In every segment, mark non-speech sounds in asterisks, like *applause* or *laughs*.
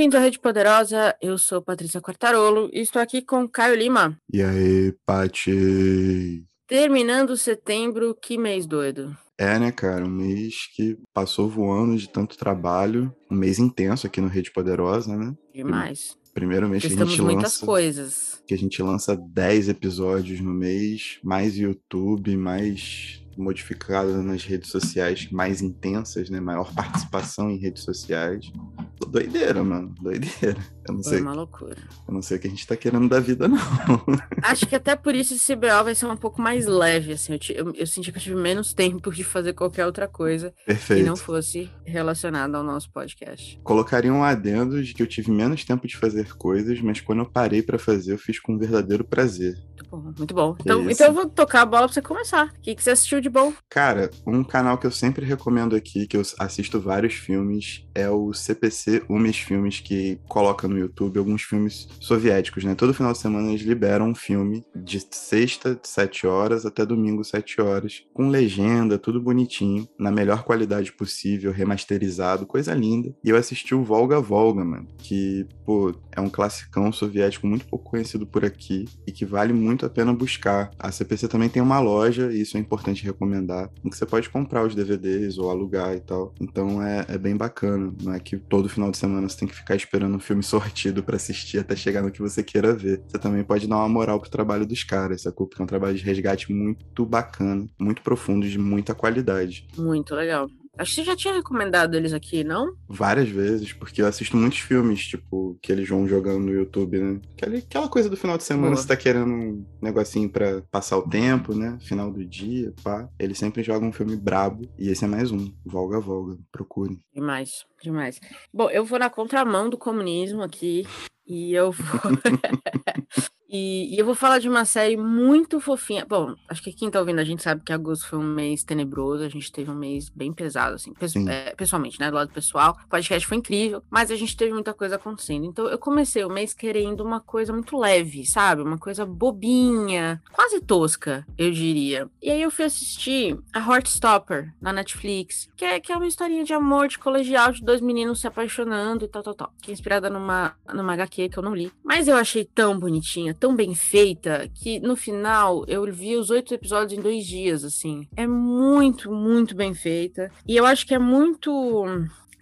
Bem-vindos à Rede Poderosa, eu sou Patrícia Quartarolo e estou aqui com Caio Lima. E aí, Pati? Terminando setembro, que mês doido. É, né, cara? Um mês que passou voando de tanto trabalho. Um mês intenso aqui no Rede Poderosa, né? Demais. Primeiro mês que a gente muitas lança. coisas. Que a gente lança 10 episódios no mês, mais YouTube, mais modificado nas redes sociais mais intensas, né? Maior participação em redes sociais. Doideira, mano. Doideira. Eu não Foi sei, uma loucura. eu não sei o que a gente tá querendo da vida, não. *laughs* Acho que até por isso esse CBO vai ser um pouco mais leve, assim. Eu, eu, eu senti que eu tive menos tempo de fazer qualquer outra coisa que Perfeito. não fosse relacionada ao nosso podcast. Colocaria um adendo de que eu tive menos tempo de fazer coisas, mas quando eu parei pra fazer, eu fiz com um verdadeiro prazer. Muito bom, muito bom. Então, isso. então eu vou tocar a bola pra você começar. O que, que você assistiu de bom? Cara, um canal que eu sempre recomendo aqui, que eu assisto vários filmes, é o CPC Umes Filmes, que coloca no YouTube alguns filmes soviéticos, né? Todo final de semana eles liberam um filme de sexta, 7 horas, até domingo, 7 horas, com legenda, tudo bonitinho, na melhor qualidade possível, remasterizado, coisa linda. E eu assisti o Volga Volga, mano, que, pô, é um classicão soviético muito pouco conhecido por aqui e que vale muito a pena buscar. A CPC também tem uma loja, e isso é importante recomendar, em que você pode comprar os DVDs ou alugar e tal. Então é, é bem bacana. Não é que todo final de semana você tem que ficar esperando um filme sortido pra assistir até chegar no que você queira ver. Você também pode dar uma moral pro trabalho dos caras, sacou? Porque é um trabalho de resgate muito bacana, muito profundo, de muita qualidade. Muito legal. Acho que você já tinha recomendado eles aqui, não? Várias vezes, porque eu assisto muitos filmes, tipo, que eles vão jogando no YouTube, né? Aquela, coisa do final de semana, Boa. você tá querendo um negocinho pra passar o tempo, né? Final do dia, pá. Eles sempre jogam um filme brabo. E esse é mais um. Volga, Volga. Procure. Demais, demais. Bom, eu vou na contramão do comunismo aqui e eu vou. *laughs* *laughs* e, e eu vou falar de uma série muito fofinha. Bom, acho que quem tá ouvindo a gente sabe que agosto foi um mês tenebroso, a gente teve um mês bem pesado, assim, Sim. é, pessoalmente, né? Do lado pessoal. O podcast foi incrível, mas a gente teve muita coisa acontecendo. Então eu comecei o mês querendo uma coisa muito leve, sabe? Uma coisa bobinha, quase tosca, eu diria. E aí eu fui assistir a Heartstopper na Netflix, que é, que é uma historinha de amor de colegial de dois meninos se apaixonando e tal, tal, tal. Que é inspirada numa, numa HQ que eu não li. Mas eu achei tão bonitinha, tão bem feita, que no final eu vi os oito episódios em dois dias, assim. É muito, muito bem feita. E eu acho que é muito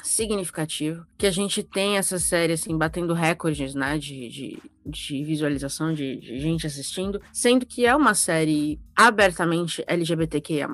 significativo que a gente tem essa série assim batendo recordes né de, de, de visualização de, de gente assistindo sendo que é uma série abertamente LGBTQIA+.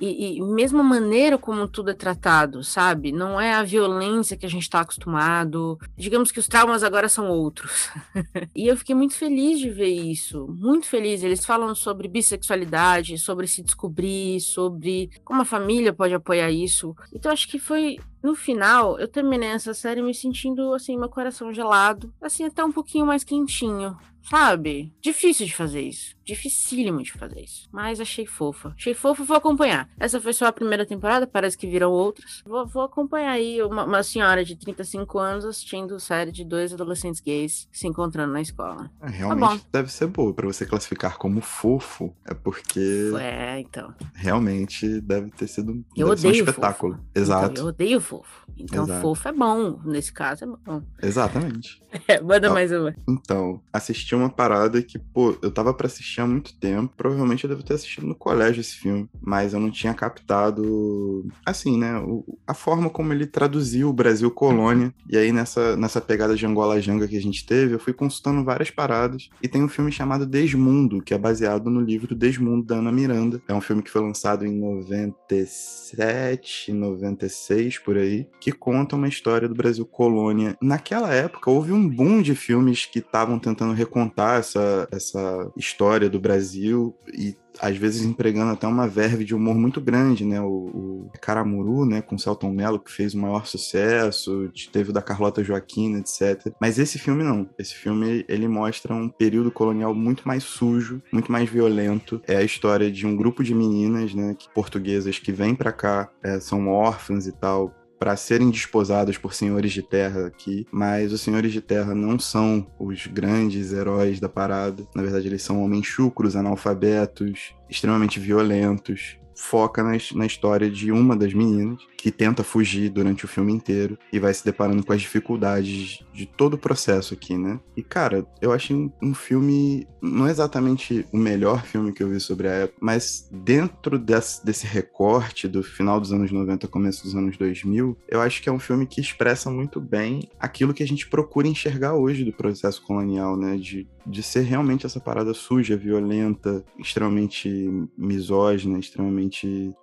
E, e mesmo a maneira como tudo é tratado, sabe? Não é a violência que a gente tá acostumado. Digamos que os traumas agora são outros. *laughs* e eu fiquei muito feliz de ver isso. Muito feliz. Eles falam sobre bissexualidade, sobre se descobrir, sobre como a família pode apoiar isso. Então acho que foi no final, eu terminei essa série me sentindo, assim, meu coração gelado, assim, até um pouquinho mais quentinho, sabe? Difícil de fazer isso. Dificílimo de fazer isso. Mas achei fofa. Achei fofa, vou acompanhar. Essa foi só a primeira temporada, parece que viram outras. Vou, vou acompanhar aí uma, uma senhora de 35 anos assistindo série de dois adolescentes gays se encontrando na escola. É, realmente bom. deve ser boa. Pra você classificar como fofo, é porque É, então. realmente deve ter sido Eu ser um odeio espetáculo. fofo. Exato. Então, eu odeio fofo. Então, Exato. fofo é bom. Nesse caso, é bom. Exatamente. *laughs* É, manda Ah. mais uma. Então, assisti uma parada que, pô, eu tava pra assistir há muito tempo. Provavelmente eu devo ter assistido no colégio esse filme, mas eu não tinha captado, assim, né, o- a forma como ele traduziu o Brasil colônia. E aí, nessa, nessa pegada de Angola Janga que a gente teve, eu fui consultando várias paradas. E tem um filme chamado Desmundo, que é baseado no livro Desmundo da Ana Miranda. É um filme que foi lançado em 97, 96, por aí, que conta uma história do Brasil colônia. Naquela época, houve um boom de filmes que estavam tentando recontar essa, essa história do Brasil e às vezes empregando até uma verve de humor muito grande, né? O, o Caramuru, né, com Celton Mello, que fez o maior sucesso, teve o da Carlota Joaquina, etc. Mas esse filme não. Esse filme, ele mostra um período colonial muito mais sujo, muito mais violento. É a história de um grupo de meninas, né, que, portuguesas que vêm pra cá, é, são órfãs e tal, para serem desposadas por senhores de terra aqui, mas os senhores de terra não são os grandes heróis da parada. Na verdade, eles são homens chucros, analfabetos, extremamente violentos. Foca na, na história de uma das meninas que tenta fugir durante o filme inteiro e vai se deparando com as dificuldades de todo o processo aqui, né? E, cara, eu achei um, um filme, não exatamente o melhor filme que eu vi sobre a época, mas dentro desse, desse recorte do final dos anos 90, começo dos anos 2000, eu acho que é um filme que expressa muito bem aquilo que a gente procura enxergar hoje do processo colonial, né? De, de ser realmente essa parada suja, violenta, extremamente misógina, extremamente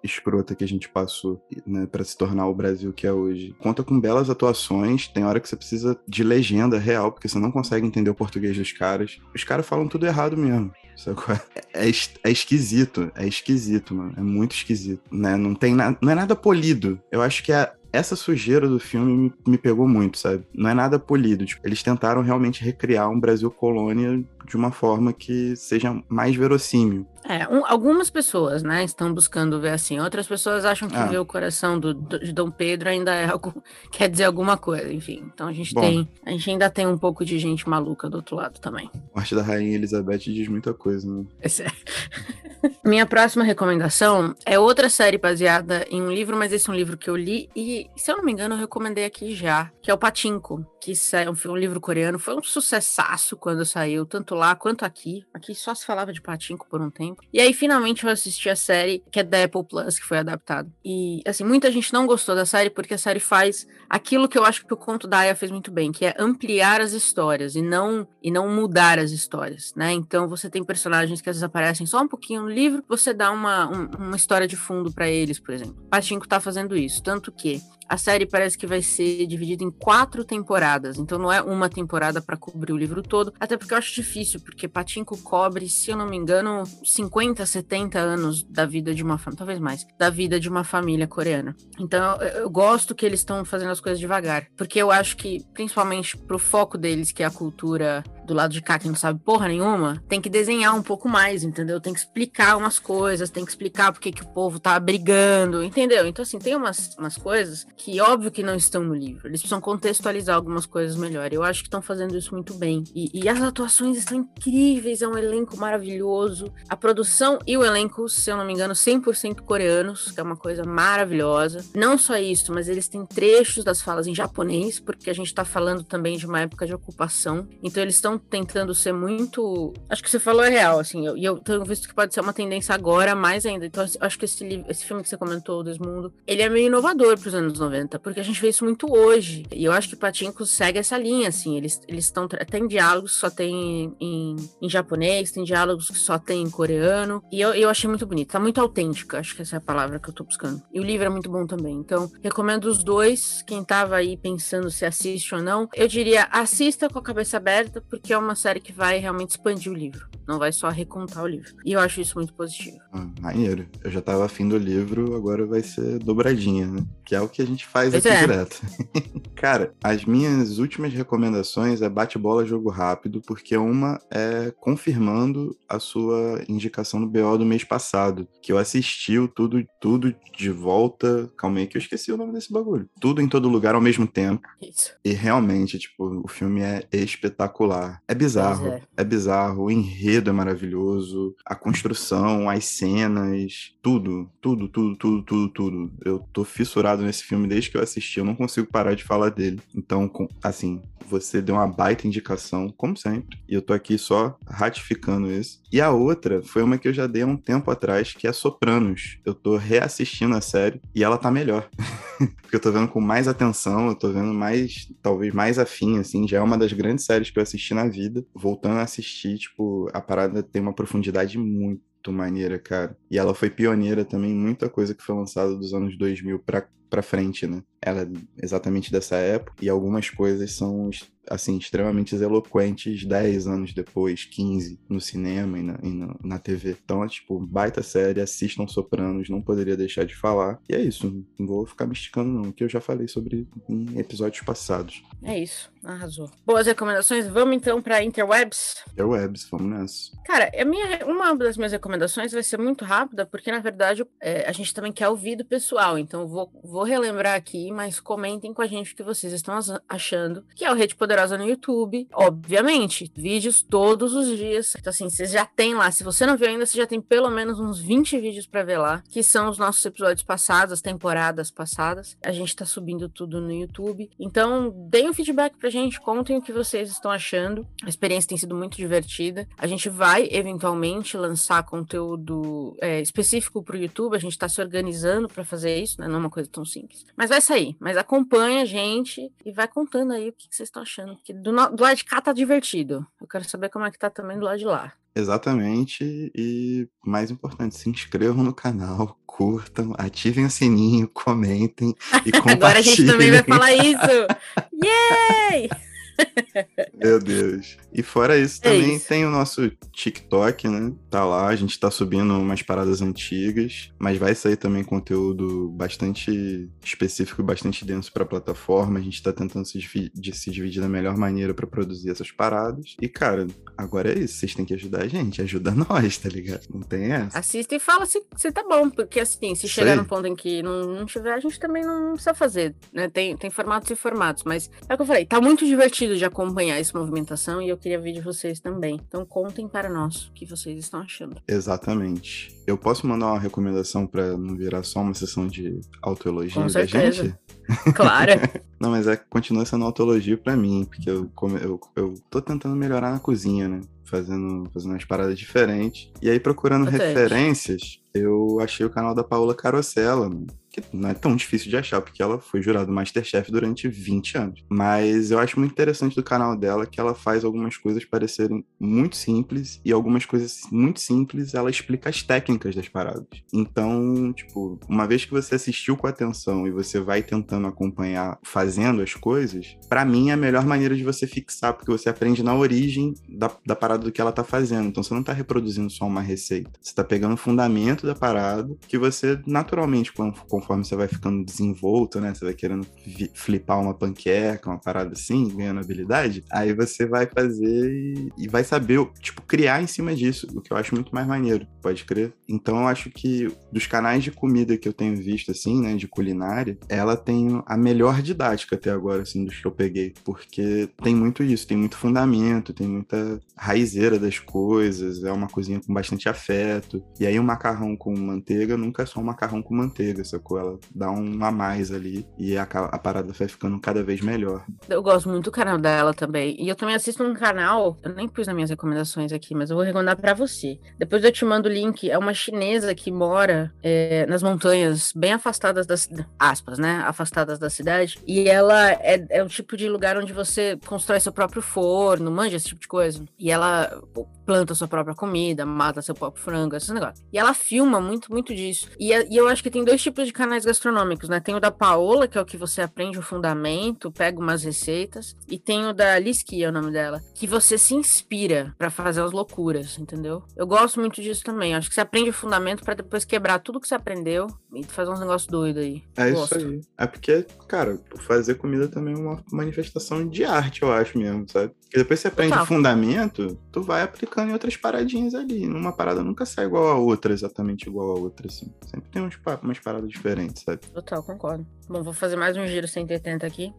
escrota que a gente passou, né? Pra se tornar o Brasil que é hoje. Conta com belas atuações, tem hora que você precisa de legenda real, porque você não consegue entender o português dos caras. Os caras falam tudo errado mesmo. *laughs* É, é, é, esquisito, é esquisito, mano. É muito esquisito, né? Não tem não é nada polido. Eu acho que é essa sujeira do filme me, me, pegou muito, sabe? Não é nada polido. Tipo, eles tentaram realmente recriar um Brasil colônia de uma forma que seja mais verossímil. É, um, algumas pessoas, né, estão buscando ver assim. Outras pessoas acham que ah. ver o coração do, do, de Dom Pedro ainda é algo, *laughs* quer dizer alguma coisa, enfim. Então a gente Bom, tem, a gente ainda tem um pouco de gente maluca do outro lado também. A parte da Rainha Elizabeth diz muita coisa, né? Esse é. *laughs* Minha próxima recomendação é outra série baseada em um livro, mas esse é um livro que eu li e, se eu não me engano, eu recomendei aqui já, que é o Patinco, que é um, um livro coreano. Foi um sucessaço quando saiu, tanto lá quanto aqui. Aqui só se falava de Patinco por um tempo. E aí, finalmente, eu assisti a série, que é da Apple Plus, que foi adaptada. E, assim, muita gente não gostou da série porque a série faz aquilo que eu acho que o conto da Aya fez muito bem, que é ampliar as histórias e não, e não mudar as histórias, né? Então, você tem personagens que às vezes aparecem só um pouquinho no livro, você dá uma, um, uma história de fundo para eles, por exemplo. Patinco tá fazendo isso, tanto que a série parece que vai ser dividida em quatro temporadas, então não é uma temporada para cobrir o livro todo, até porque eu acho difícil, porque Patinco cobre, se eu não me engano, 50, 70 anos da vida de uma família, talvez mais, da vida de uma família coreana. Então eu, eu gosto que eles estão fazendo as coisas devagar, porque eu acho que, principalmente pro foco deles, que é a cultura do lado de cá que não sabe porra nenhuma, tem que desenhar um pouco mais, entendeu? Tem que explicar umas coisas, tem que explicar porque que o povo tá brigando, entendeu? Então, assim, tem umas, umas coisas que, óbvio, que não estão no livro. Eles precisam contextualizar algumas coisas melhor. Eu acho que estão fazendo isso muito bem. E, e, as atuações estão incríveis, é um elenco maravilhoso. A produção e o elenco, se eu não me engano, 100% coreanos, que é uma coisa maravilhosa. Não só isso, mas eles têm trechos das falas em japonês, porque a gente tá falando também de uma época de ocupação. Então, eles estão estão tentando ser muito. Acho que você falou é real, assim. E eu, eu tenho visto que pode ser uma tendência agora mais ainda. Então, acho que esse, esse filme que você comentou, o Desmundo, ele é meio inovador para os anos 90, porque a gente vê isso muito hoje. E eu acho que Patinko segue essa linha, assim. Eles estão. Tem diálogos que só tem em, em, japonês, tem diálogos que só tem em coreano. E eu, eu achei muito bonito. Tá muito autêntico, acho que essa é a palavra que eu tô buscando. E o livro é muito bom também. Então, recomendo os dois. Quem tava aí pensando se assiste ou não, eu diria assista com a cabeça aberta, porque que é uma série que vai realmente expandir o livro, não vai só recontar o livro. E eu acho isso muito positivo. Ah, maneiro. Eu já tava afim do livro, agora vai ser dobradinha, né? Que é o que a gente faz pois aqui é. direto. *laughs* Cara, as minhas últimas recomendações é bate-bola jogo rápido, porque uma é confirmando a sua indicação no BO do mês passado, que eu assisti o tudo, tudo de volta. Calma aí que eu esqueci o nome desse bagulho. Tudo em todo lugar ao mesmo tempo. Isso. E realmente, tipo, o filme é espetacular. É bizarro. É. é. bizarro. O enredo é maravilhoso. A construção, as cenas, tudo, tudo, tudo, tudo, tudo, tudo. Eu tô fissurado nesse filme desde que eu assisti. Eu não consigo parar de falar dele. Então, assim, você deu uma baita indicação, como sempre. E eu tô aqui só ratificando isso. E a outra foi uma que eu já dei há um tempo atrás, que é Sopranos. Eu tô reassistindo a série e ela tá melhor. *laughs* Porque eu tô vendo com mais atenção, eu tô vendo mais, talvez mais afim, assim. Já é uma das grandes séries que eu assisti na vida. Voltando a assistir, tipo, a parada tem uma profundidade muito maneira, cara. E ela foi pioneira também muita coisa que foi lançada dos anos 2000 pra, pra frente, né? Ela é exatamente dessa época e algumas coisas são assim, extremamente eloquentes 10 anos depois, 15, no cinema e na, e na, na, TV. Então é tipo, baita série, assistam Sopranos, não poderia deixar de falar. E é isso, não vou ficar me esticando não, que eu já falei sobre em episódios passados. É isso, arrasou. Boas recomendações, vamos então para Interwebs? Interwebs, vamos nessa. Cara, a minha, uma das minhas recomendações vai ser muito rápida, porque na verdade é, a gente também quer ouvir do pessoal, então vou, vou relembrar aqui mas comentem com a gente o que vocês estão achando, que é o Rede Poderosa no YouTube. Obviamente, vídeos todos os dias. Então, assim, vocês já tem lá. Se você não viu ainda, você já tem pelo menos uns 20 vídeos para ver lá, que são os nossos episódios passados, as temporadas passadas. A gente tá subindo tudo no YouTube. Então, deem um feedback pra gente, contem o que vocês estão achando. A experiência tem sido muito divertida. A gente vai, eventualmente, lançar conteúdo é, específico pro YouTube. A gente tá se organizando para fazer isso, né? Não é uma coisa tão simples. Mas vai sair. Mas acompanha a gente e vai contando aí o que, que vocês estão achando. Porque do, do lado de cá tá divertido. Eu quero saber como é que tá também do lado de lá. Exatamente. E mais importante, se inscrevam no canal, curtam, ativem o sininho, comentem *laughs* e compartilhem. Agora a gente também vai falar isso! *laughs* Yay! Meu Deus. E fora isso, é também isso. tem o nosso TikTok, né? Tá lá, a gente tá subindo umas paradas antigas, mas vai sair também conteúdo bastante específico e bastante denso pra plataforma. A gente tá tentando se, dividir, se dividir da melhor maneira para produzir essas paradas. E, cara, agora é isso. Vocês têm que ajudar a gente. Ajuda *laughs* nós, tá ligado? Não tem essa. Assista e fala se, se tá bom, porque assim, se chegar no ponto em que não, não tiver, a gente também não precisa fazer, né? Tem, tem formatos e formatos, mas é o que eu falei, tá muito divertido de acompanhar essa movimentação e eu queria ver de vocês também. Então contem para nós o que vocês estão achando. Exatamente. Eu posso mandar uma recomendação para não virar só uma sessão de autoelogio da gente? *laughs* *laughs* Claro. não, mas é continua sendo autoelogio para mim, porque eu, eu, eu tô tentando melhorar na cozinha, né? Fazendo, fazendo umas paradas diferentes. E aí, procurando referências, eu achei o canal da Paola Carosella, que não é tão difícil de achar, porque ela foi jurada Masterchef durante 20 anos. Mas eu acho muito interessante do canal dela que ela faz algumas coisas parecerem muito simples e algumas coisas muito simples ela explica as técnicas das paradas. Então, tipo, uma vez que você assistiu com atenção e você vai tentando acompanhar fazendo as coisas, para mim é a melhor maneira de você fixar, porque você aprende na origem da, da parada do que ela tá fazendo. Então você não tá reproduzindo só uma receita. Você tá pegando o fundamento da parada que você naturalmente, conforme você vai ficando desenvolto, né? Você vai querendo flipar uma panqueca, uma parada assim, ganhando habilidade, aí você vai fazer e, e, vai saber, tipo, criar em cima disso, o que eu acho muito mais maneiro, pode crer. Então eu acho que dos canais de comida que eu tenho visto, assim, né, de culinária, ela tem a melhor didática até agora, assim, dos que eu peguei, porque tem muito isso, tem muito fundamento, tem muita raizeira das coisas, é uma cozinha com bastante afeto, e aí o macarrão com manteiga nunca é só um macarrão com manteiga, sacou? Ela dá um a mais ali e a, a parada vai ficando cada vez melhor. Eu gosto muito do canal dela também. E eu também assisto um canal, eu nem pus nas minhas recomendações aqui, mas eu vou recomendar para você. Depois eu te mando o link. É uma chinesa que mora é, nas montanhas, bem afastadas das aspas, né? Afastadas da cidade. E ela é, é o tipo de lugar onde você constrói seu próprio forno, manja esse tipo de coisa. E ela planta sua própria comida, mata seu próprio frango, esses negócios. E ela filma muito, muito disso. E, e eu acho que tem dois tipos de canais gastronômicos, né? Tem o da Paola, que é o que você aprende o fundamento, pega umas receitas, e tem o da Liski, é o nome dela, que você se inspira para fazer as loucuras, entendeu? Eu gosto muito disso também. Acho que você aprende o fundamento para depois quebrar tudo que você aprendeu e fazer uns negócios doidos aí. É gosto. isso aí. É porque, cara, fazer comida também é uma manifestação de arte, eu acho mesmo, sabe? Porque depois você aprende Total. o fundamento, tu vai aplicando em outras paradinhas ali. Uma parada nunca sai igual a outra, exatamente igual a outra, assim. Sempre tem umas paradas diferentes, sabe? Total, concordo. Bom, vou fazer mais um giro 180 aqui.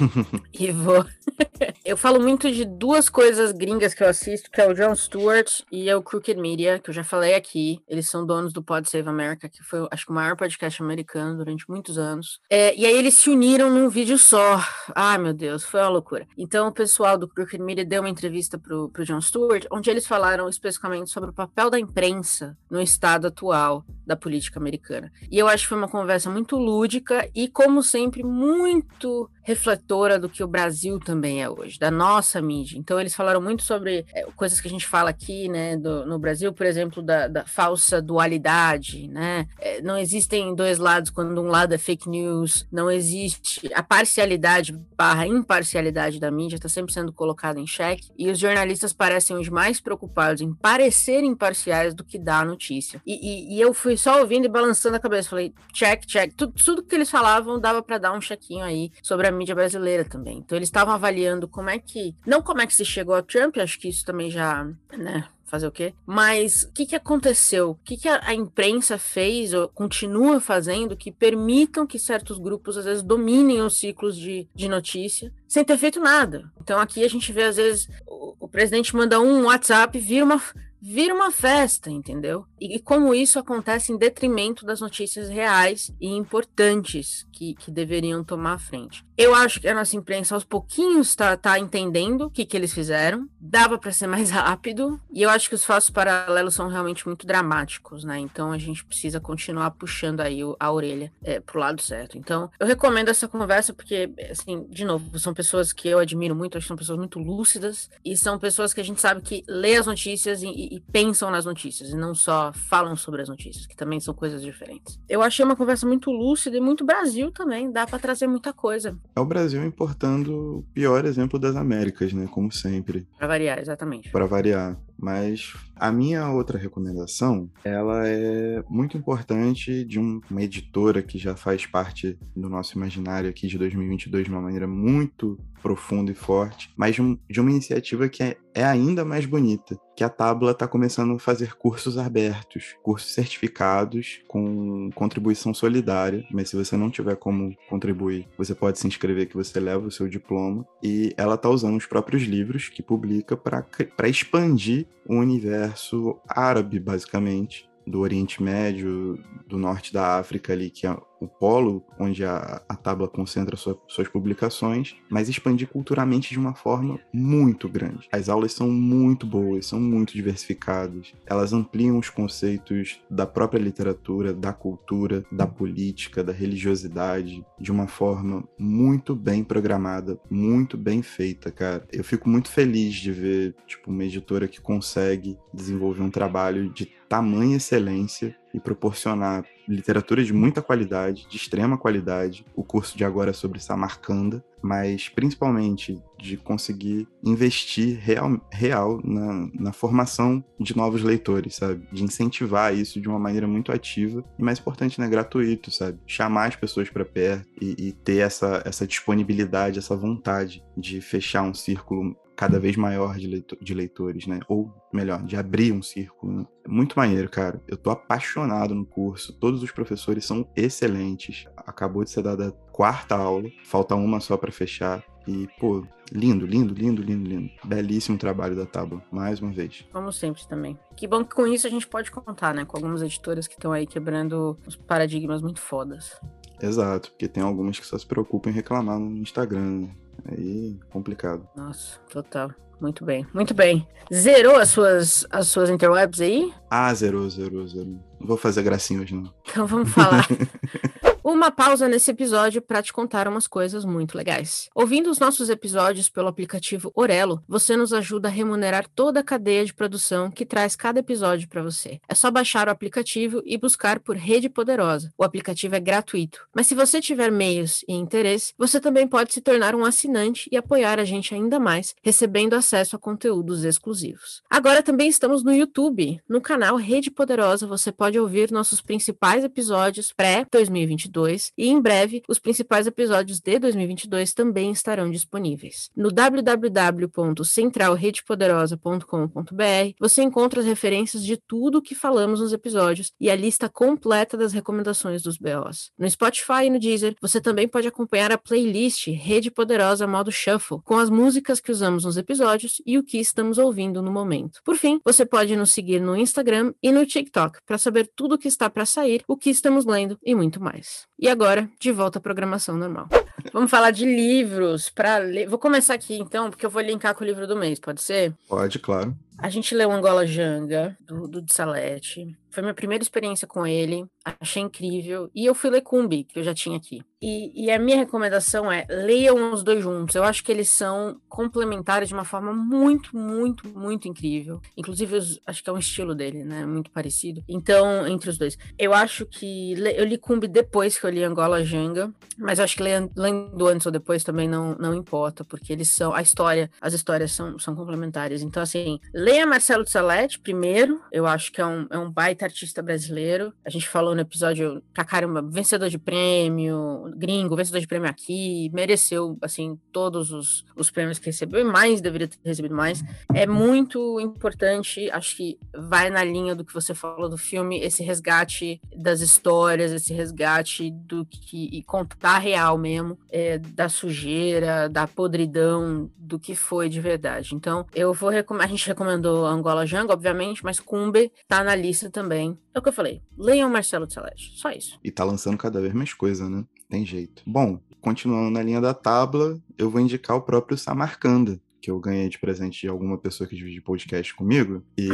*laughs* e vou. *laughs* eu falo muito de duas coisas gringas que eu assisto, que é o Jon Stewart e é o Crooked Media, que eu já falei aqui. Eles são donos do Pod Save America, que foi, acho que, o maior podcast americano durante muitos anos. É, e aí eles se uniram num vídeo só. Ai, meu Deus, foi uma loucura. Então, o pessoal do Crooked Media deu uma entrevista pro, pro Jon Stewart, onde eles falaram especificamente sobre o papel da imprensa no estado atual da política americana. E eu acho que foi uma conversa muito lúdica e, como sempre, muito refletora do que o Brasil também é hoje, da nossa mídia. Então, eles falaram muito sobre é, coisas que a gente fala aqui, né, do, no Brasil, por exemplo, da, da falsa dualidade, né? É, não existem dois lados quando um lado é fake news, não existe a parcialidade barra imparcialidade da mídia está sempre sendo colocada em xeque e os jornalistas parecem os mais preocupados em parecer imparciais do que dar a notícia. E, e, e eu fui só ouvindo e balançando a cabeça, falei, check, check, tudo, tudo que eles falavam dava para dar um chequinho aí sobre a mídia brasileira também. Então eles estavam avaliando como é que, não como é que se chegou ao Trump, acho que isso também já, né, fazer o quê? Mas o que, que aconteceu? O que, que a, a, imprensa fez ou continua fazendo que permitam que certos grupos, às vezes, dominem os ciclos de, de notícia sem ter feito nada? Então, aqui a gente vê, às vezes, o, o presidente manda um WhatsApp, vira uma vira uma festa, entendeu? E, e, como isso acontece em detrimento das notícias reais e importantes que, que deveriam tomar a frente. Eu acho que a nossa imprensa aos pouquinhos está tá entendendo o que, que eles fizeram, dava para ser *laughs* mais rápido, e eu acho que os fatos paralelos são realmente muito dramáticos, né? Então a gente precisa continuar puxando aí a orelha é, pro lado certo. Então eu recomendo essa conversa porque, assim, de novo, são pessoas que eu admiro muito, acho que são pessoas muito lúcidas, e são pessoas que a gente sabe que lê as notícias e, e pensam nas notícias, e não só falam sobre as notícias, que também são coisas diferentes. Eu achei uma conversa muito lúcida e muito Brasil também, dá para trazer muita coisa. É o Brasil importando o pior exemplo das Américas, né? Como sempre. Para variar, exatamente. Para variar. Mas a minha outra recomendação, ela é muito importante de um, uma editora que já faz parte do nosso imaginário aqui de 2022 de uma maneira muito profunda e forte, mas de, um, de uma iniciativa que é, é, ainda mais bonita, que a Tabla está começando a fazer cursos abertos, cursos certificados com contribuição solidária, mas se você não tiver como contribuir, você pode se inscrever que você leva o seu diploma, e ela está usando os próprios livros que publica para expandir o universo árabe, basicamente, do Oriente Médio, do norte da África ali, que é o polo onde a, a Tábua concentra sua, suas publicações, mas expandir culturalmente de uma forma muito grande. As aulas são muito boas, são muito diversificadas, elas ampliam os conceitos da própria literatura, da cultura, da política, da religiosidade, de uma forma muito bem programada, muito bem feita, cara. Eu fico muito feliz de ver, tipo, uma editora que consegue desenvolver um trabalho de tamanha excelência e proporcionar literatura de muita qualidade, de extrema qualidade. O curso de agora é sobre Samarcanda, mas principalmente de conseguir investir real, real na, na formação de novos leitores, sabe? De incentivar isso de uma maneira muito ativa e, mais importante, né, gratuito, sabe? Chamar as pessoas para perto e, e ter essa, essa disponibilidade, essa vontade de fechar um círculo cada vez maior de, leitor, de leitores, né? Ou melhor, de abrir um círculo. Né? Muito maneiro, cara. Eu tô apaixonado no curso. Todos os professores são excelentes. Acabou de ser dada a quarta aula, falta uma só para fechar. E, pô, lindo, lindo, lindo, lindo, lindo. Belíssimo trabalho da Tábua, mais uma vez. Como sempre também. Que bom que com isso a gente pode contar, né? Com algumas editoras que estão aí quebrando os paradigmas muito fodas. Exato, porque tem algumas que só se preocupam em reclamar no Instagram, né? Aí, complicado. Nossa, total. Muito bem, muito bem. Zerou as suas, as suas interwebs aí? Ah, zerou, zerou, zerou. Não vou fazer gracinha hoje, não. Então vamos falar. *laughs* uma pausa nesse episódio para te contar umas coisas muito legais. Ouvindo os nossos episódios pelo aplicativo Orelo, você nos ajuda a remunerar toda a cadeia de produção que traz cada episódio para você. É só baixar o aplicativo e buscar por Rede Poderosa. O aplicativo é gratuito. Mas se você tiver meios e interesse, você também pode se tornar um assinante e apoiar a gente ainda mais, recebendo acesso a conteúdos exclusivos. Agora também estamos no YouTube. No canal Rede Poderosa você pode ouvir nossos principais episódios pré-2022 2022 e em breve os principais episódios de 2022 também estarão disponíveis. No www.centralredepoderosa.com.br você encontra as referências de tudo o que falamos nos episódios e a lista completa das recomendações dos BOs. No Spotify e no Deezer você também pode acompanhar a playlist Rede Poderosa modo Shuffle com as músicas que usamos nos episódios e o que estamos ouvindo no momento. Por fim, você pode nos seguir no Instagram e no TikTok para saber tudo o que está para sair, o que estamos lendo e muito mais. E agora, de volta à programação normal. Vamos falar de livros para ler. Vou começar aqui então, porque eu vou linkar com o livro do mês, pode ser? Pode, claro. A gente leu Angola Janga, do, do Salete. Foi minha primeira experiência com ele, achei incrível. E eu fui ler Cumbi, que eu já tinha aqui. E, e, a minha recomendação é leiam os dois juntos. Eu acho que eles são complementares de uma forma muito, muito, muito incrível. Inclusive, os, acho que é um estilo dele, né? Muito parecido. Então, entre os dois. Eu acho que eu li Cumbi depois que eu li Angola Janga, mas acho que lendo antes ou depois também não, não importa, porque eles são. A história, as histórias são, são complementares. Então, assim, leia Marcelo Salete primeiro, eu acho que é um, é um baita artista brasileiro. A gente falou no episódio pra caramba, vencedor de prêmio, gringo, vencedor de prêmio aqui, mereceu, assim, todos os, os prêmios que recebeu e mais, deveria ter recebido mais. É muito importante, acho que vai na linha do que você falou do filme, esse resgate das histórias, esse resgate do que. e contar real mesmo, é, da sujeira, da podridão, do que foi de verdade. Então, eu vou recomendar. A gente recomendou Angola Jungle, obviamente, mas Cumbe tá na lista também. É o que eu falei. Leiam Marcelo de Celeste. Só isso. E tá lançando cada vez mais coisa, né? Tem jeito. Bom, continuando na linha da tábua, eu vou indicar o próprio Samarcanda, que eu ganhei de presente de alguma pessoa que divide podcast comigo. E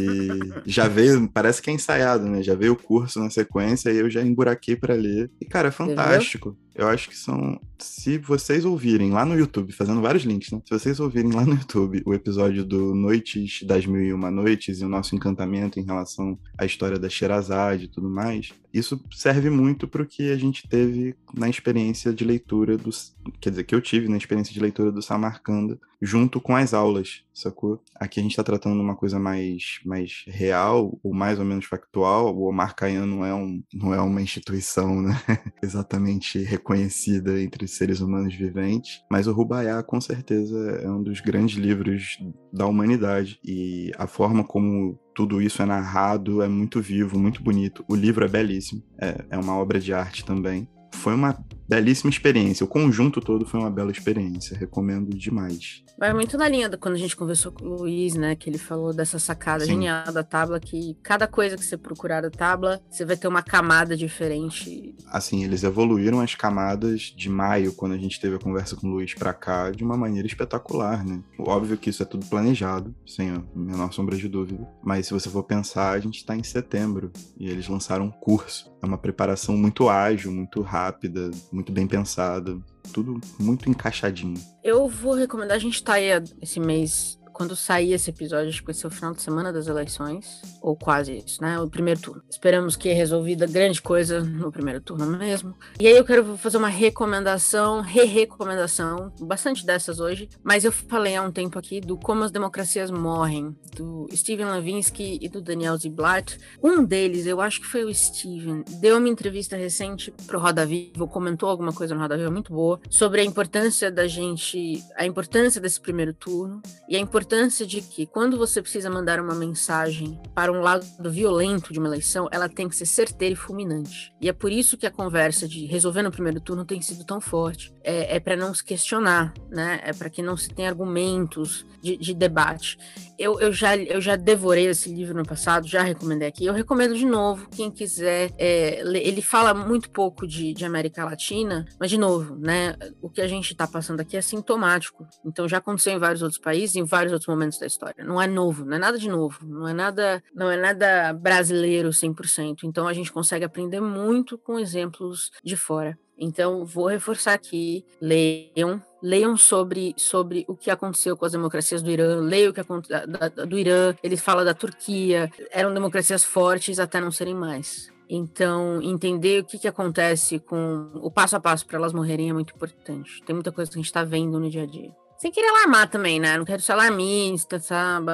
já veio, parece que é ensaiado, né? Já veio o curso na sequência e eu já emburaquei para ler. E, cara, é fantástico. Eu acho que são. Se vocês ouvirem lá no YouTube, fazendo vários links, né? Se vocês ouvirem lá no YouTube o episódio do Noites das Mil e Uma Noites e o nosso encantamento em relação à história da Sherazade e tudo mais, isso serve muito para o que a gente teve na experiência de leitura dos. Quer dizer, que eu tive na experiência de leitura do Samarcanda, junto com as aulas, sacou? Aqui a gente está tratando uma coisa mais, mais real, ou mais ou menos factual. O Omar Khayyam não é, um, não é uma instituição, né? *laughs* Exatamente reconhecida entre seres humanos viventes, mas o Rubaiyá com certeza é um dos grandes livros da humanidade e a forma como tudo isso é narrado é muito vivo, muito bonito. O livro é belíssimo, é, é uma obra de arte também. Foi uma belíssima experiência. O conjunto todo foi uma bela experiência. Recomendo demais. Vai muito na linha da quando a gente conversou com o Luiz, né? Que ele falou dessa sacada Sim. genial da tábua, que cada coisa que você procurar da tábua, você vai ter uma camada diferente. Assim, eles evoluíram as camadas de maio, quando a gente teve a conversa com o Luiz pra cá, de uma maneira espetacular, né? Óbvio que isso é tudo planejado, sem a menor sombra de dúvida. Mas se você for pensar, a gente tá em setembro e eles lançaram um curso. É uma preparação muito ágil, muito rápida, muito bem pensada, tudo muito encaixadinho. Eu vou recomendar, a gente tá aí esse mês quando sair esse episódio, acho que vai ser o final de semana das eleições, ou quase isso, né? O primeiro turno. Esperamos que resolvida grande coisa no primeiro turno mesmo. E aí eu quero fazer uma recomendação, re-recomendação, bastante dessas hoje, mas eu falei há um tempo aqui do Como as Democracias Morrem, do Steven Levinsky e do Daniel Ziblatt. Um deles, eu acho que foi o Steven, deu uma entrevista recente pro Roda Viva, comentou alguma coisa no Roda Viva muito boa, sobre a importância da gente, a importância desse primeiro turno e a importância importância de que quando você precisa mandar uma mensagem para um lado violento de uma eleição, ela tem que ser certeira e fulminante. E é por isso que a conversa de resolver no primeiro turno tem sido tão forte. É, é para não se questionar, né? É para que não se tenha argumentos de, de, debate. Eu, eu, já, eu já devorei esse livro no passado, já recomendei aqui. Eu recomendo de novo, quem quiser. É, ele fala muito pouco de, de América Latina, mas de novo, né? O que a gente está passando aqui é sintomático. Então já aconteceu em vários outros países, em vários vários outros momentos da história. Não é novo, não é nada de novo, não é nada, não é nada brasileiro 100%. Então a gente consegue aprender muito com exemplos de fora. Então vou reforçar aqui, leiam, leiam sobre, sobre o que aconteceu com as democracias do Irã, leiam o que aconteceu do Irã, ele fala da Turquia, eram democracias fortes até não serem mais. Então, entender o que, que acontece com o passo a passo para elas morrerem é muito importante. Tem muita coisa que a gente está vendo no dia a dia. Sem querer alarmar também, né? Não quero ser alarmista, sabe?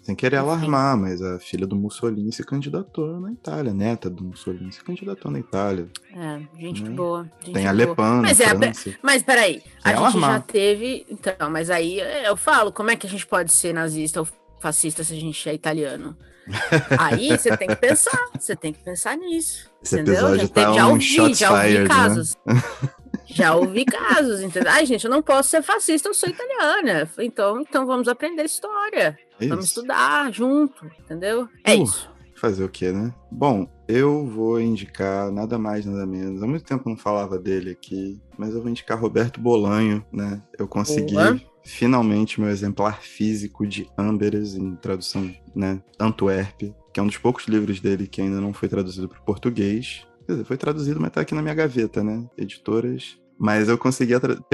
Sem querer Enfim. alarmar, mas a filha do Mussolini se candidatou na Itália, neta do Mussolini se candidatou na Itália. É, gente né? boa. Gente Tem Alepan, mas, é, mas peraí, a gente alarmar. já teve. Então, mas aí eu falo, como é que a gente pode ser nazista ou fascista se a gente é italiano? *laughs* Aí você tem que pensar, você tem que pensar nisso. Esse entendeu? Já, tá já um ouvi, já ouvi fired, casos. Né? *laughs* Já ouvi casos, entendeu? Ai, gente, eu não posso ser fascista, eu sou italiana. Então, então vamos aprender história. É vamos estudar junto, entendeu? É uh, isso. Fazer o quê, né? Bom, eu vou indicar nada mais, nada menos. Há muito tempo não falava dele aqui, mas eu vou indicar Roberto Bolanho, né? Eu consegui Boa. finalmente meu exemplar físico de Amberes, em tradução, né? Antuérpia, que é um dos poucos livros dele que ainda não foi traduzido para o português. Quer dizer, foi traduzido, mas tá aqui na minha gaveta, né? Editoras mas eu consegui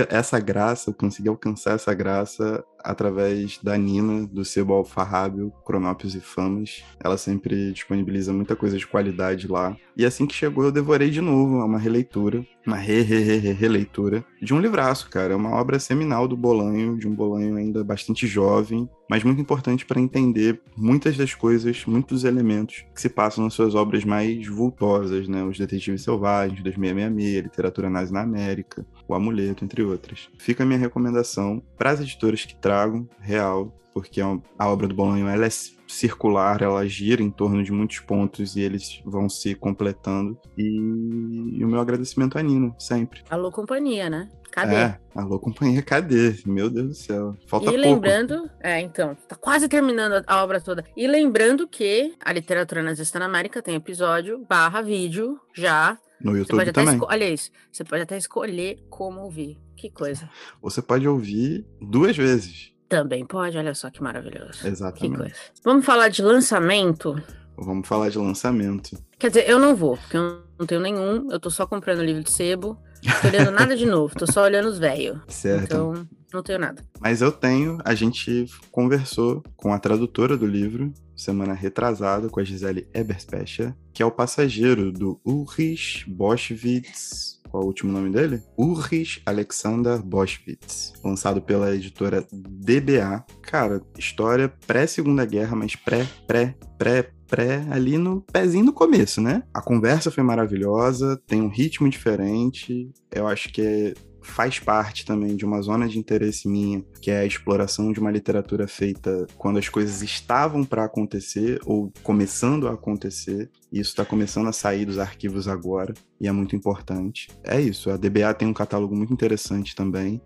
essa graça, eu consegui alcançar essa graça através da Nina, do Sebo Alfarrábio, Cronópios e Famas. Ela sempre disponibiliza muita coisa de qualidade lá. E assim que chegou, eu devorei de novo uma releitura, uma re, re, re, re releitura de um livraço, cara. É uma obra seminal do Bolanho, de um Bolanho ainda bastante jovem, mas muito importante para entender muitas das coisas, muitos elementos que se passam nas suas obras mais vultosas, né? Os Detetives Selvagens, 2666, Literatura Nazi na América, O Amuleto, entre outras. Fica a minha recomendação para as editoras que tragam real, porque a obra do Bolanho ela é circular, ela gira em torno de muitos pontos e eles vão se completando. E, e o meu agradecimento à Nina, sempre. Alô, companhia, né? Cadê? É, alô, companhia, cadê? Meu Deus do céu. Falta e pouco. lembrando, é, então, tá quase terminando a obra toda. E lembrando que a literatura nazista na América tem episódio barra vídeo já. No YouTube também. Olha isso, você pode até escolher como ouvir. Que coisa. Você pode ouvir duas vezes. Também pode, olha só que maravilhoso. Exatamente. Que coisa. Vamos falar de lançamento? Vamos falar de lançamento. Quer dizer, eu não vou, porque eu não tenho nenhum, eu tô só comprando livro de sebo. Tô olhando nada de novo, tô só olhando os velhos. *laughs* Certo. Então, não tenho nada. Mas eu tenho, a gente conversou com a tradutora do livro, semana retrasada, com a Gisele Eberspecher, que é o passageiro do Ulrich Boschwitz qual é o último nome dele? Ulrich Alexander Boschwitz, lançado pela editora DBA. Cara, história pré-segunda guerra, mas pré, pré, pré, pré ali no pezinho no começo, né? A conversa foi maravilhosa, tem um ritmo diferente. Eu acho que é faz parte também de uma zona de interesse minha, que é a exploração de uma literatura feita quando as coisas estavam para acontecer ou começando a acontecer. Isso está começando a sair dos arquivos agora e é muito importante. É isso, a DBA tem um catálogo muito interessante também.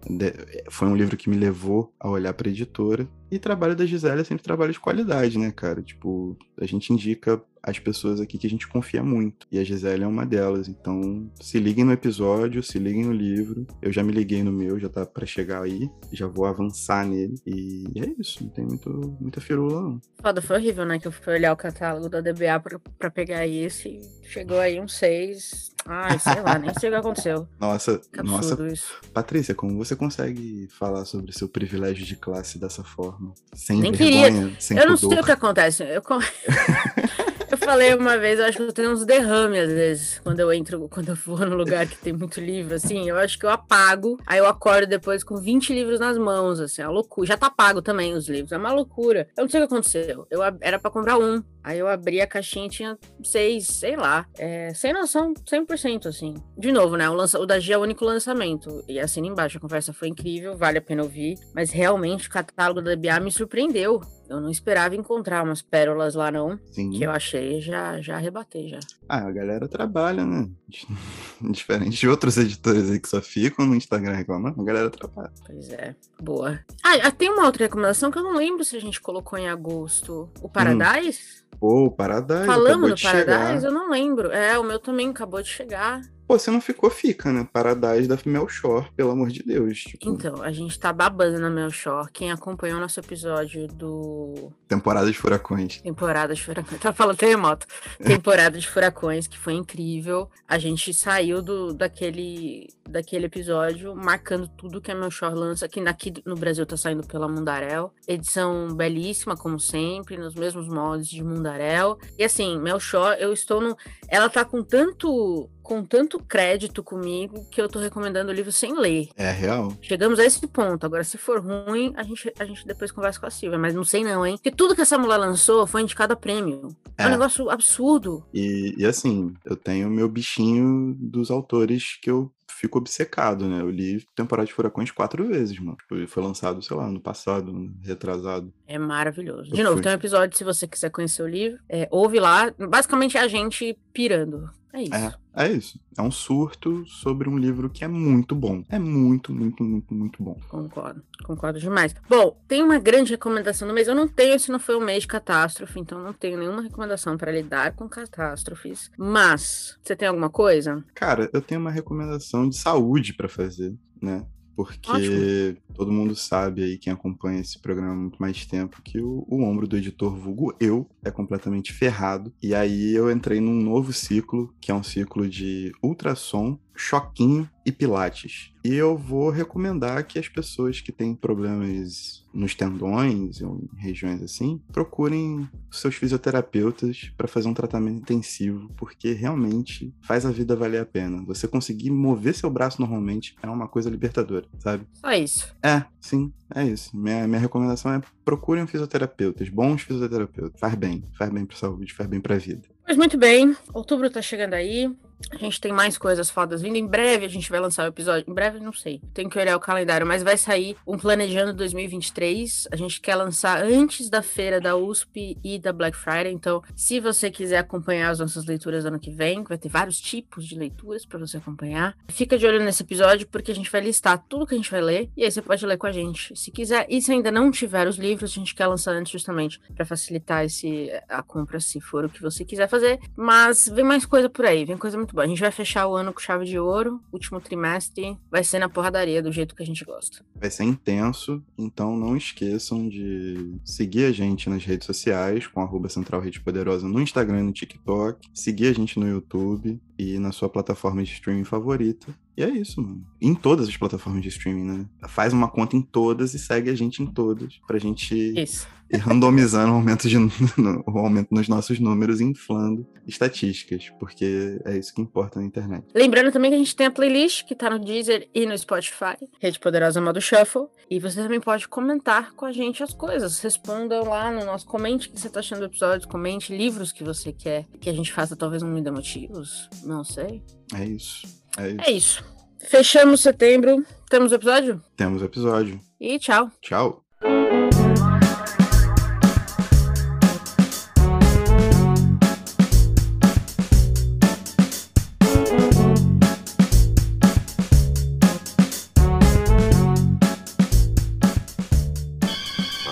foi um livro que me levou a olhar para a editora. E trabalho da Gisele é sempre trabalho de qualidade, né, cara? Tipo, a gente indica as pessoas aqui que a gente confia muito. E a Gisele é uma delas. Então, se liguem no episódio, se liguem no livro. Eu já me liguei no meu, já tá para chegar aí. Já vou avançar nele. E é isso, não tem muito, muita firula, não. Foda, foi horrível, né? Que eu fui olhar o catálogo da DBA pra, pra pegar esse. Chegou aí um 6. Ai, sei lá, nem sei o que aconteceu. *laughs* Nossa, nossa. Isso. Patrícia, como você consegue falar sobre seu privilégio de classe dessa forma? Sem nem vergonha, queria. sem Eu não sei o que acontece. Eu... *laughs* *laughs* Eu falei uma vez, eu acho que eu tenho uns derrames às vezes, quando eu entro, quando eu vou num lugar que tem muito livro, assim, eu acho que eu apago, aí eu acordo depois com 20 livros nas mãos, assim, é uma loucura. Já tá pago também os livros, é uma loucura. Eu não sei o que aconteceu, eu era para comprar um, aí eu abri a caixinha e tinha seis, sei lá, é, sem noção, 100%, assim. De novo, né, o, lança, o da G é o único lançamento, e assim embaixo, a conversa foi incrível, vale a pena ouvir, mas realmente o catálogo da BA me surpreendeu. Eu não esperava encontrar umas pérolas lá, não. Sim. Que eu achei, já, já arrebatei, já. Ah, a galera trabalha, né? *laughs* Diferente de outros editores aí que só ficam no Instagram reclamando, a galera trabalha. Pois é, boa. Ah, tem uma outra recomendação que eu não lembro se a gente colocou em agosto. O Paradise? Hum. Pô, o Paradise. Falamos do Paradise, chegar. eu não lembro. É, o meu também acabou de chegar. Pô, você não ficou fica, né? Paradise da Melchor, pelo amor de Deus. Tipo... Então, a gente tá babando na Melchor. Quem acompanhou nosso episódio do. Temporada de Furacões. Temporada de Furacões. Tá falando terremoto. *laughs* Temporada de Furacões, que foi incrível. A gente saiu do, daquele, daquele episódio marcando tudo que a Melchor lança, que aqui no Brasil tá saindo pela Mundarel. Edição belíssima, como sempre, nos mesmos moldes de Mundarel. E assim, Melchor, eu estou no. Ela tá com tanto com tanto crédito comigo que eu tô recomendando o livro sem ler. É real. Chegamos a esse ponto. Agora, se for ruim, a gente, a gente depois conversa com a Silvia. Mas não sei não, hein? Porque tudo que essa mulher lançou foi indicado a prêmio. É, é um negócio absurdo. E, e assim, eu tenho meu bichinho dos autores que eu fico obcecado, né? Eu li Temporada de Furacões quatro vezes, mano. Tipo, foi lançado, sei lá, no passado, retrasado. É maravilhoso. De eu novo, fui... tem um episódio, se você quiser conhecer o livro, é, ouve lá. Basicamente é a gente pirando. É isso. É, é isso. É um surto sobre um livro que é muito bom. É muito, muito, muito, muito bom. Concordo. Concordo demais. Bom, tem uma grande recomendação no mês. Eu não tenho, se não foi um mês de catástrofe, então não tenho nenhuma recomendação para lidar com catástrofes. Mas, você tem alguma coisa? Cara, eu tenho uma recomendação de saúde para fazer, né? Porque Ótimo. todo mundo sabe aí, quem acompanha esse programa há muito mais tempo, que o, o, ombro do editor vulgo eu é completamente ferrado. E aí eu entrei num novo ciclo, que é um ciclo de ultrassom choquinho e pilates. E eu vou recomendar que as pessoas que têm problemas nos tendões ou em regiões assim, procurem seus fisioterapeutas para fazer um tratamento intensivo, porque realmente faz a vida valer a pena. Você conseguir mover seu braço normalmente é uma coisa libertadora, sabe? Só isso. É, sim, é isso. Minha, minha recomendação é procurem fisioterapeutas, bons fisioterapeutas. Faz bem, faz bem pra saúde, faz bem pra vida. Mas muito bem, outubro tá chegando aí. A gente tem mais coisas fodas vindo. Em breve a gente vai lançar o episódio. Em breve, não sei. Tenho que olhar o calendário, mas vai sair um Planejando 2023. A gente quer lançar antes da feira da USP e da Black Friday. Então, se você quiser acompanhar as nossas leituras ano que vem, vai ter vários tipos de leituras para você acompanhar. Fica de olho nesse episódio, porque a gente vai listar tudo que a gente vai ler. E aí você pode ler com a gente. Se quiser, e se ainda não tiver os livros, a gente quer lançar antes justamente para facilitar esse, a compra, se for o que você quiser fazer. Mas vem mais coisa por aí, vem coisa muito muito bom. A gente vai fechar o ano com chave de ouro. Último trimestre vai ser na porradaria, do jeito que a gente gosta. Vai ser intenso, então não esqueçam de seguir a gente nas redes sociais, com arroba Central Rede Poderosa no Instagram e no TikTok. Seguir a gente no YouTube e na sua plataforma de streaming favorita. E é isso, mano. Em todas as plataformas de streaming, né? Faz uma conta em todas e segue a gente em todas. Pra gente isso. ir randomizando o aumento, de, *laughs* o aumento nos nossos números e inflando estatísticas, porque é isso que importa na internet. Lembrando também que a gente tem a playlist que tá no Deezer e no Spotify, Rede Poderosa Modo Shuffle. E você também pode comentar com a gente as coisas. Responda lá no nosso comente o que você tá achando do episódio, comente livros que você quer que a gente faça, talvez um Me Dê Motivos. Não sei. É isso. É isso. É isso. Fechamos setembro. Temos episódio? Temos episódio. E tchau. Tchau.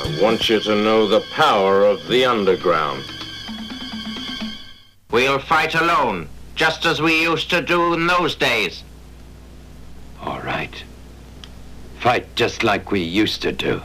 I want you to know the power of the underground. We'll fight alone, just as we used to do in those days. All right. Fight just like we used to do.